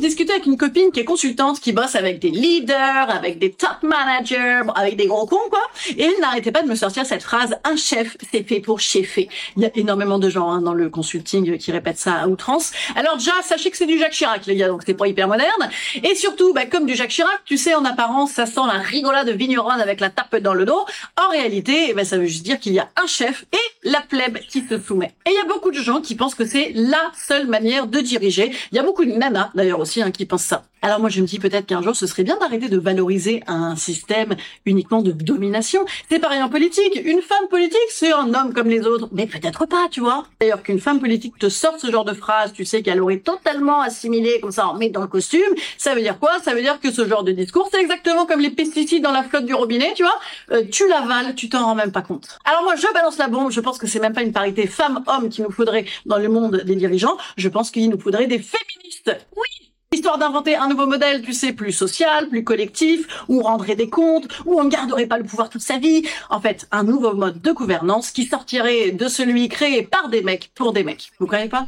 je discutais avec une copine qui est consultante, qui bosse avec des leaders, avec des top managers, avec des gros cons, quoi. Et elle n'arrêtait pas de me sortir cette phrase, un chef, c'est fait pour cheffer. Il y a énormément de gens hein, dans le consulting qui répètent ça à outrance. Alors déjà, sachez que c'est du Jacques Chirac, les gars, donc c'est pas hyper moderne. Et surtout, bah, comme du Jacques Chirac, tu sais, en apparence, ça sent la rigolade de vigneronne avec la tape dans le dos. En réalité, bah, ça veut juste dire qu'il y a un chef et la plèbe qui se soumet. Et il y a beaucoup de gens qui pensent que c'est la seule manière de diriger. Il y a beaucoup de nanas, d'ailleurs aussi, hein. Alors moi, je me dis peut-être qu'un jour, ce serait bien d'arrêter de valoriser un système uniquement de domination. C'est pareil en politique. Une femme politique, c'est un homme comme les autres. Mais peut-être pas, tu vois. D'ailleurs, qu'une femme politique te sorte ce genre de phrase, tu sais qu'elle aurait totalement assimilé comme ça en met dans le costume. Ça veut dire quoi? Ça veut dire que ce genre de discours, c'est exactement comme les pesticides dans la flotte du robinet, tu vois. Euh, tu l'avales, tu t'en rends même pas compte. Alors moi, je balance la bombe. Je pense que c'est même pas une parité femme-homme qu'il nous faudrait dans le monde des dirigeants. Je pense qu'il nous faudrait des féministes. D'inventer un nouveau modèle, tu sais, plus social, plus collectif, où on rendrait des comptes, où on ne garderait pas le pouvoir toute sa vie. En fait, un nouveau mode de gouvernance qui sortirait de celui créé par des mecs pour des mecs. Vous croyez pas?